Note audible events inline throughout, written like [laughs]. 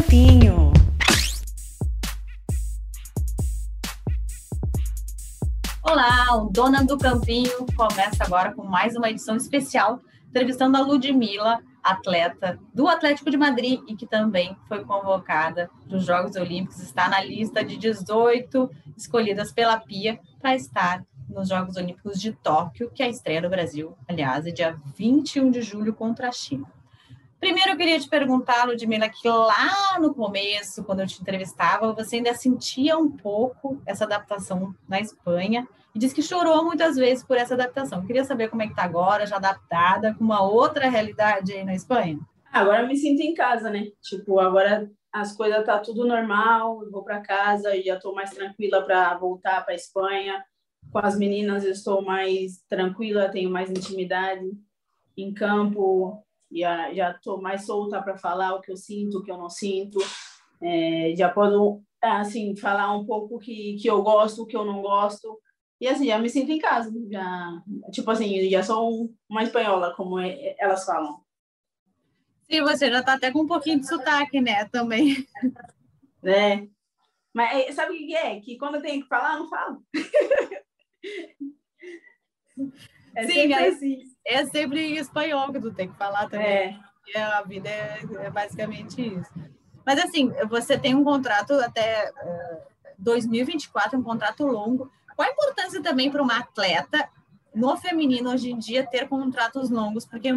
Campinho. Olá, o Dona do Campinho começa agora com mais uma edição especial, entrevistando a Ludmilla, atleta do Atlético de Madrid e que também foi convocada para os Jogos Olímpicos, está na lista de 18 escolhidas pela PIA para estar nos Jogos Olímpicos de Tóquio, que é a estreia do Brasil, aliás, é dia 21 de julho contra a China. Primeiro, eu queria te perguntar, Ludmila, que lá no começo, quando eu te entrevistava, você ainda sentia um pouco essa adaptação na Espanha e disse que chorou muitas vezes por essa adaptação. Eu queria saber como é que está agora, já adaptada com uma outra realidade aí na Espanha. Agora eu me sinto em casa, né? Tipo, agora as coisas tá tudo normal, eu vou para casa e já estou mais tranquila para voltar para Espanha. Com as meninas eu estou mais tranquila, tenho mais intimidade em campo, já já estou mais solta para falar o que eu sinto, o que eu não sinto. É, já posso assim falar um pouco que que eu gosto, o que eu não gosto. E assim, já me sinto em casa, já tipo assim, já sou uma espanhola, como é, elas falam. Sim, você já está até com um pouquinho de sotaque, né, também. [laughs] É. Mas é, sabe o que é? Que quando eu tenho que falar, eu não falo. [laughs] É Sim, é, assim. é sempre em espanhol que tu tem que falar também. É. A vida é, é, basicamente isso. Mas assim, você tem um contrato até uh, eh, 2024, um contrato longo. Qual a importância também para uma atleta no feminino hoje em dia ter contratos longos? Porque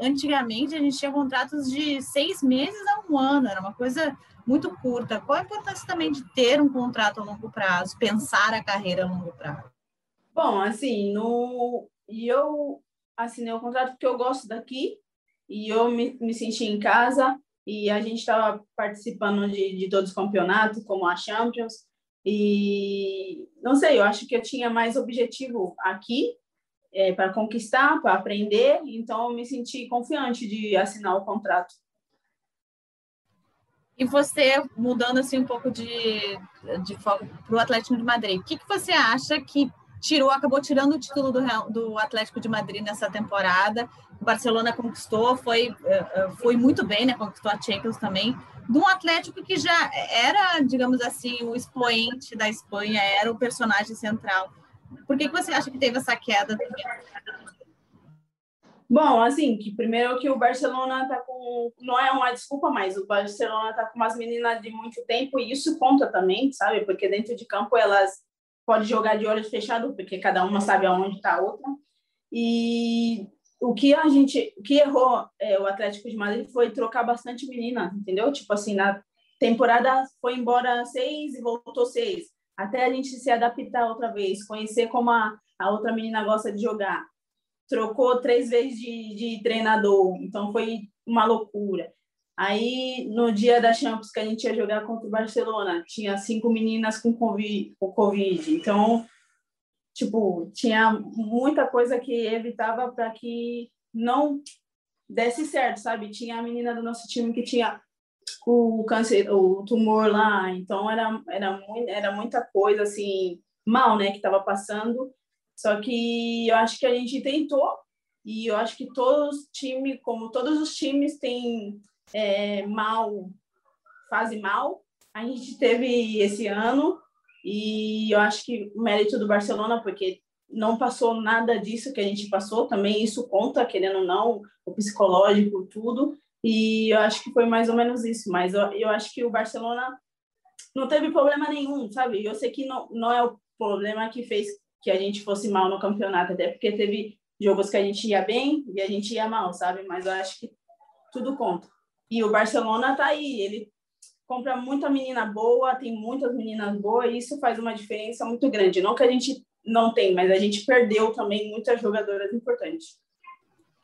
antigamente a gente tinha contratos de seis meses a um ano, era uma coisa muito curta. Qual a importância também de ter um contrato a longo prazo, pensar a carreira a longo prazo? Bom, assim, no e eu assinei o contrato porque eu gosto daqui e eu me, me senti em casa. E a gente estava participando de, de todos os campeonatos, como a Champions, e não sei, eu acho que eu tinha mais objetivo aqui é, para conquistar, para aprender, então eu me senti confiante de assinar o contrato. E você, mudando assim um pouco de, de foco para o Atlético de Madrid, o que, que você acha que tirou, acabou tirando o título do, do Atlético de Madrid nessa temporada. O Barcelona conquistou, foi, eh, eh, foi muito bem, né? Conquistou a Champions também. De um Atlético que já era, digamos assim, o expoente da Espanha, era o personagem central. Por que, que você acha que teve essa queda? Bom, assim, que primeiro que o Barcelona tá com. Não é uma desculpa, mas o Barcelona tá com umas meninas de muito tempo e isso conta também, sabe? Porque dentro de campo elas pode jogar de olhos fechados, porque cada uma sabe aonde está a outra. E o que a gente, o que errou é, o Atlético de Madrid foi trocar bastante menina, entendeu? Tipo assim, na temporada foi embora seis e voltou seis, até a gente se adaptar outra vez, conhecer como a, a outra menina gosta de jogar. Trocou três vezes de, de treinador, então foi uma loucura. Aí, no dia da Champions, que a gente ia jogar contra o Barcelona, tinha cinco meninas com COVID. COVID. Então, tipo, tinha muita coisa que evitava para que não desse certo, sabe? Tinha a menina do nosso time que tinha o câncer, o tumor lá, então era era era muita coisa assim mal, né, que estava passando. Só que eu acho que a gente tentou e eu acho que todos os times, como todos os times têm é, mal, fase mal. A gente teve esse ano e eu acho que mérito do Barcelona, porque não passou nada disso que a gente passou, também isso conta, querendo ou não, o psicológico, tudo. E eu acho que foi mais ou menos isso, mas eu, eu acho que o Barcelona não teve problema nenhum, sabe? Eu sei que não, não é o problema que fez que a gente fosse mal no campeonato, até porque teve jogos que a gente ia bem e a gente ia mal, sabe? Mas eu acho que tudo conta. E o Barcelona tá aí, ele compra muita menina boa, tem muitas meninas boas, e isso faz uma diferença muito grande. Não que a gente não tem, mas a gente perdeu também muitas jogadoras importantes.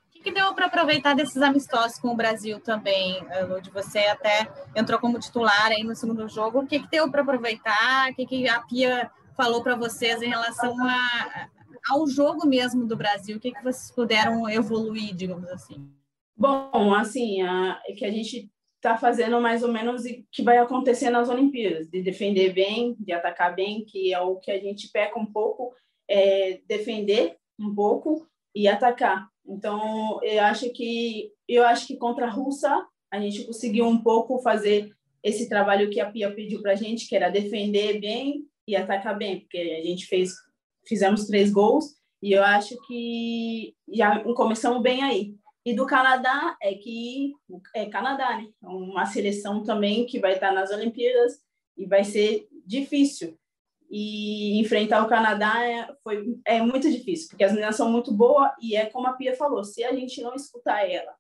O que, que deu para aproveitar desses amistosos com o Brasil também, Lud? Você até entrou como titular aí no segundo jogo. O que, que deu para aproveitar? O que, que a Pia falou para vocês em relação a, ao jogo mesmo do Brasil? O que, que vocês puderam evoluir, digamos assim? Bom, assim, a, é que a gente está fazendo mais ou menos o que vai acontecer nas Olimpíadas, de defender bem, de atacar bem, que é o que a gente peca um pouco, é defender um pouco e atacar. Então, eu acho que eu acho que contra a Rússia a gente conseguiu um pouco fazer esse trabalho que a Pia pediu para a gente, que era defender bem e atacar bem, porque a gente fez, fizemos três gols e eu acho que já começamos bem aí. E do Canadá é que é Canadá, né? É uma seleção também que vai estar nas Olimpíadas e vai ser difícil. E enfrentar o Canadá é, foi, é muito difícil, porque as meninas são muito boas e é como a Pia falou, se a gente não escutar ela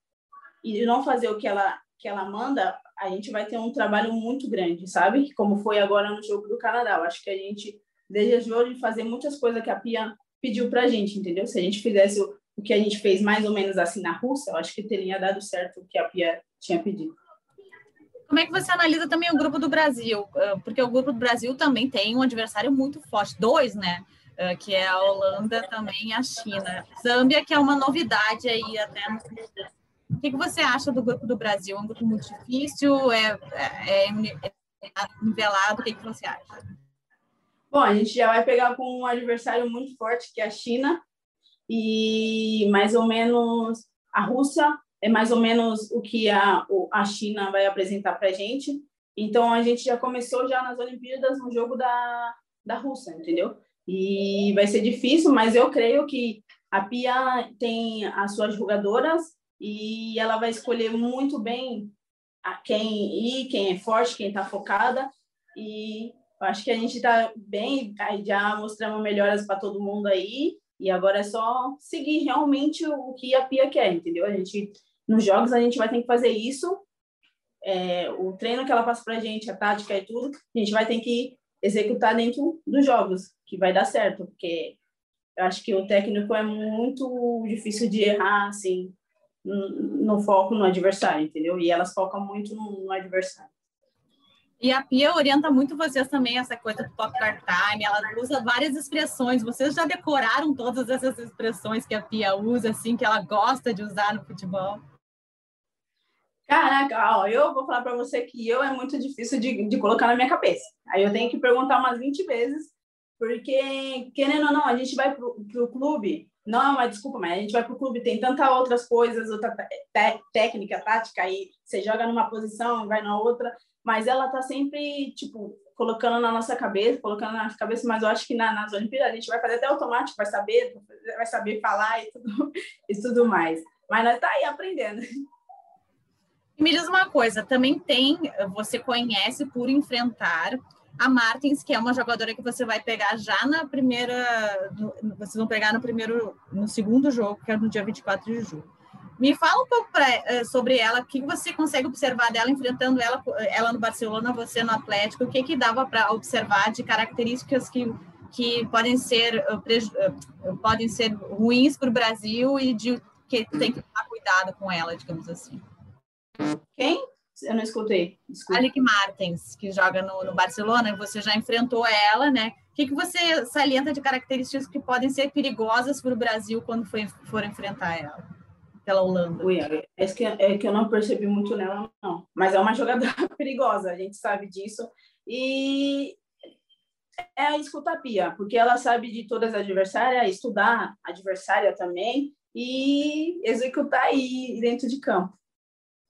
e não fazer o que ela, que ela manda, a gente vai ter um trabalho muito grande, sabe? Como foi agora no jogo do Canadá. Eu acho que a gente desejou de fazer muitas coisas que a Pia pediu para a gente, entendeu? Se a gente fizesse o, que a gente fez mais ou menos assim na Rússia, eu acho que teria dado certo o que a Pia tinha pedido. Como é que você analisa também o grupo do Brasil? Ah, porque o grupo do Brasil também tem um adversário muito forte, dois, né? Ah, que é a Holanda também a China. Zâmbia, que é uma novidade aí até no o que, você acha do grupo do Brasil? É um grupo muito difícil? É, é, é, é nivelado? O que você acha? Bom, a gente já vai pegar com um adversário muito forte, que é a China, e mais ou menos a Rússia é mais ou menos o que a, a China vai apresentar para a gente. Então, a gente já começou já nas Olimpíadas no jogo da, da Rússia, entendeu? E vai ser difícil, mas eu creio que a Pia tem as suas jogadoras e ela vai escolher muito bem a quem ir, quem é forte, quem está focada. E eu acho que a gente está bem, já mostramos melhoras para todo mundo aí. E agora é só seguir realmente o que a Pia quer, entendeu? A gente, nos jogos, a gente vai ter que fazer isso. É, o treino que ela passa para a gente, a tática e tudo, a gente vai ter que executar dentro dos jogos, que vai dar certo, porque eu acho que o técnico é muito difícil de errar, assim, no foco no adversário, entendeu? E elas focam muito no, no adversário. E a Pia orienta muito vocês também essa coisa do top time, ela usa várias expressões. Vocês já decoraram todas essas expressões que a Pia usa, assim, que ela gosta de usar no futebol? Caraca, ó, eu vou falar para você que eu é muito difícil de, de colocar na minha cabeça. Aí eu tenho que perguntar umas 20 vezes, porque, querendo ou não, a gente vai pro, pro clube não é uma desculpa, mas a gente vai para o clube, tem tantas outras coisas, outra técnica, tática, aí você joga numa posição, vai na outra, mas ela tá sempre, tipo, colocando na nossa cabeça, colocando na nossa cabeça, mas eu acho que na, nas Olimpíadas a gente vai fazer até automático, vai saber, vai saber falar e tudo, [laughs] e tudo mais. Mas nós tá aí aprendendo. Me diz uma coisa, também tem, você conhece por enfrentar a Martins, que é uma jogadora que você vai pegar já na primeira. No, vocês vão pegar no primeiro, no segundo jogo, que é no dia 24 de julho. Me fala um pouco pra, eh, sobre ela, o que você consegue observar dela enfrentando ela, ela no Barcelona, você no Atlético, o que, que dava para observar de características que, que podem, ser, eh, eh, podem ser ruins para o Brasil e de que tem que tomar cuidado com ela, digamos assim. Quem? Eu não escutei. Desculpa. Alec Martens, que joga no, no Barcelona, você já enfrentou ela, né? O que, que você salienta de características que podem ser perigosas para o Brasil quando for, for enfrentar ela, pela Holanda? Ui, é que, é que eu não percebi muito nela, não. Mas é uma jogadora [laughs] perigosa, a gente sabe disso. E é a escutapia, porque ela sabe de todas as adversárias, estudar a adversária também e executar aí dentro de campo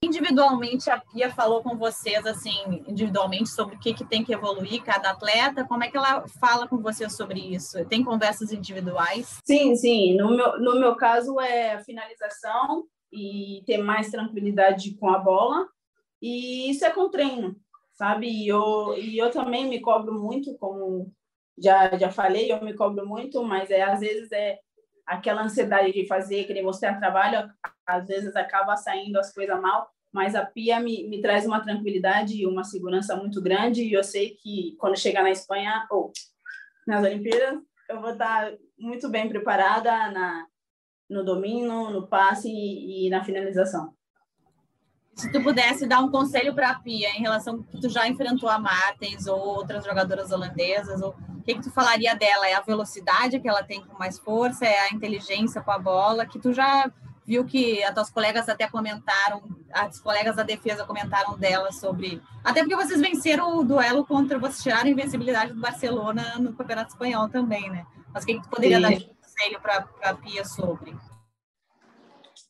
individualmente a Pia falou com vocês assim individualmente sobre o que, que tem que evoluir cada atleta. Como é que ela fala com vocês sobre isso? Tem conversas individuais? Sim sim. No meu no meu caso é finalização e ter mais tranquilidade com a bola. E isso é com treino sabe? E eu e eu também me cobro muito como já já falei eu me cobro muito mas é às vezes é aquela ansiedade de fazer, querer mostrar trabalho, às vezes acaba saindo as coisas mal, mas a Pia me, me traz uma tranquilidade e uma segurança muito grande, e eu sei que quando chegar na Espanha, ou nas Olimpíadas, eu vou estar muito bem preparada na, no domínio, no passe e, e na finalização. Se tu pudesse dar um conselho para a Pia em relação que tu já enfrentou a Martens ou outras jogadoras holandesas, ou que, que tu falaria dela? É a velocidade que ela tem com mais força? É a inteligência com a bola? Que tu já viu que as tuas colegas até comentaram, as colegas da defesa comentaram dela sobre. Até porque vocês venceram o duelo contra, vocês tiraram a invencibilidade do Barcelona no Campeonato Espanhol também, né? Mas o que, que tu poderia Sim. dar de conselho para a Pia sobre?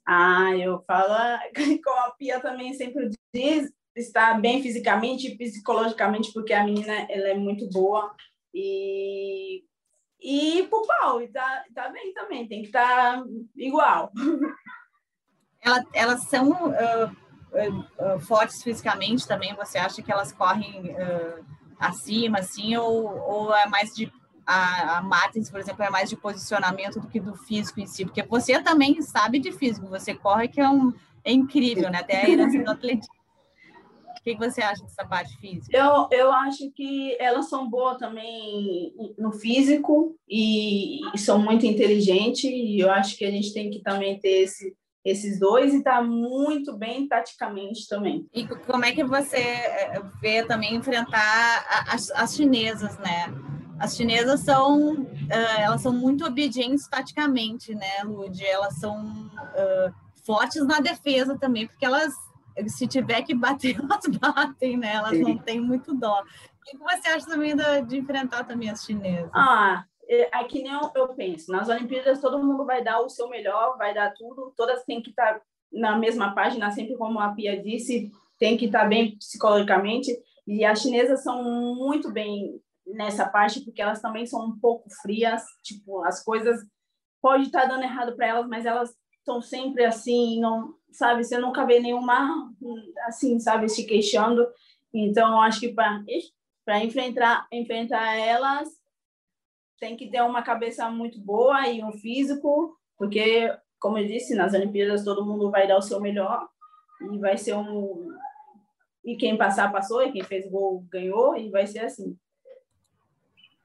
Ah, eu falo, [laughs] como a Pia também sempre diz, estar bem fisicamente e psicologicamente, porque a menina ela é muito boa e e pro pau, e tá, tá bem também, tem que estar tá igual. Ela, elas são uh, uh, uh, fortes fisicamente também, você acha que elas correm acima, assim, ou, ou é mais de a, a Martins, por exemplo, é mais de posicionamento do que do físico em si, porque você também sabe de físico, você corre que é, um, é incrível, né? Até a herança do atletismo. O que você acha dessa parte física? Eu, eu acho que elas são boas também no físico e, e são muito inteligentes, e eu acho que a gente tem que também ter esse, esses dois e tá muito bem taticamente também. E como é que você eh, vê também enfrentar as, as chinesas, né? As chinesas são, uh, elas são muito obedientes taticamente, né, Lud? Elas são uh, fortes na defesa também, porque elas, se tiver que bater, [laughs] elas batem, né? Elas Sim. não têm muito dó. O que você acha também de, de enfrentar também as chinesas? Ah, é, é que nem eu, eu, penso. Nas Olimpíadas, todo mundo vai dar o seu melhor, vai dar tudo. Todas têm que estar na mesma página, sempre como a Pia disse, tem que estar bem psicologicamente. E as chinesas são muito bem nessa parte, porque elas também são um pouco frias, tipo, as coisas pode estar tá dando errado para elas, mas elas estão sempre assim, não, sabe, você nunca vê nenhuma assim, sabe, se queixando. Então, acho que para enfrentar enfrentar elas tem que ter uma cabeça muito boa e um físico, porque como eu disse, nas Olimpíadas todo mundo vai dar o seu melhor e vai ser um e quem passar passou e quem fez gol ganhou e vai ser assim.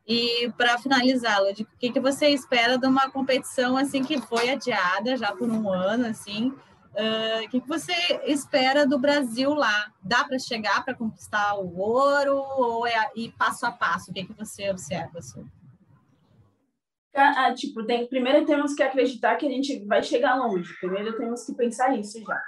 E para finalizar, Lud, o que, que você espera de uma competição assim que foi adiada já por um ano, assim? Uh, o que, que você espera do Brasil lá? Dá para chegar para conquistar o ouro ou é e passo a passo? O que, que você observa? Assim? Ah, tipo, tem, primeiro temos que acreditar que a gente vai chegar longe. Primeiro temos que pensar isso já.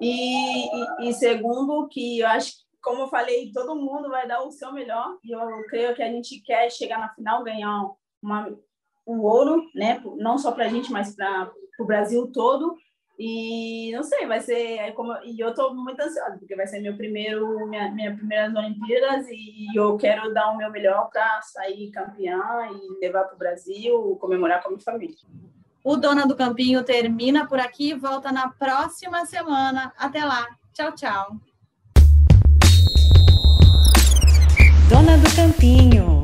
E, e, e segundo, que eu acho como eu falei, todo mundo vai dar o seu melhor e eu creio que a gente quer chegar na final, ganhar uma, um ouro, né? Não só para a gente, mas para o Brasil todo. E não sei, vai ser é como e eu estou muito ansiosa porque vai ser meu primeiro minha, minha primeira Olimpíadas e eu quero dar o meu melhor para sair campeã e levar para o Brasil, comemorar com a minha família. O Dona do Campinho termina por aqui, volta na próxima semana. Até lá. Tchau, tchau. Dona do Campinho.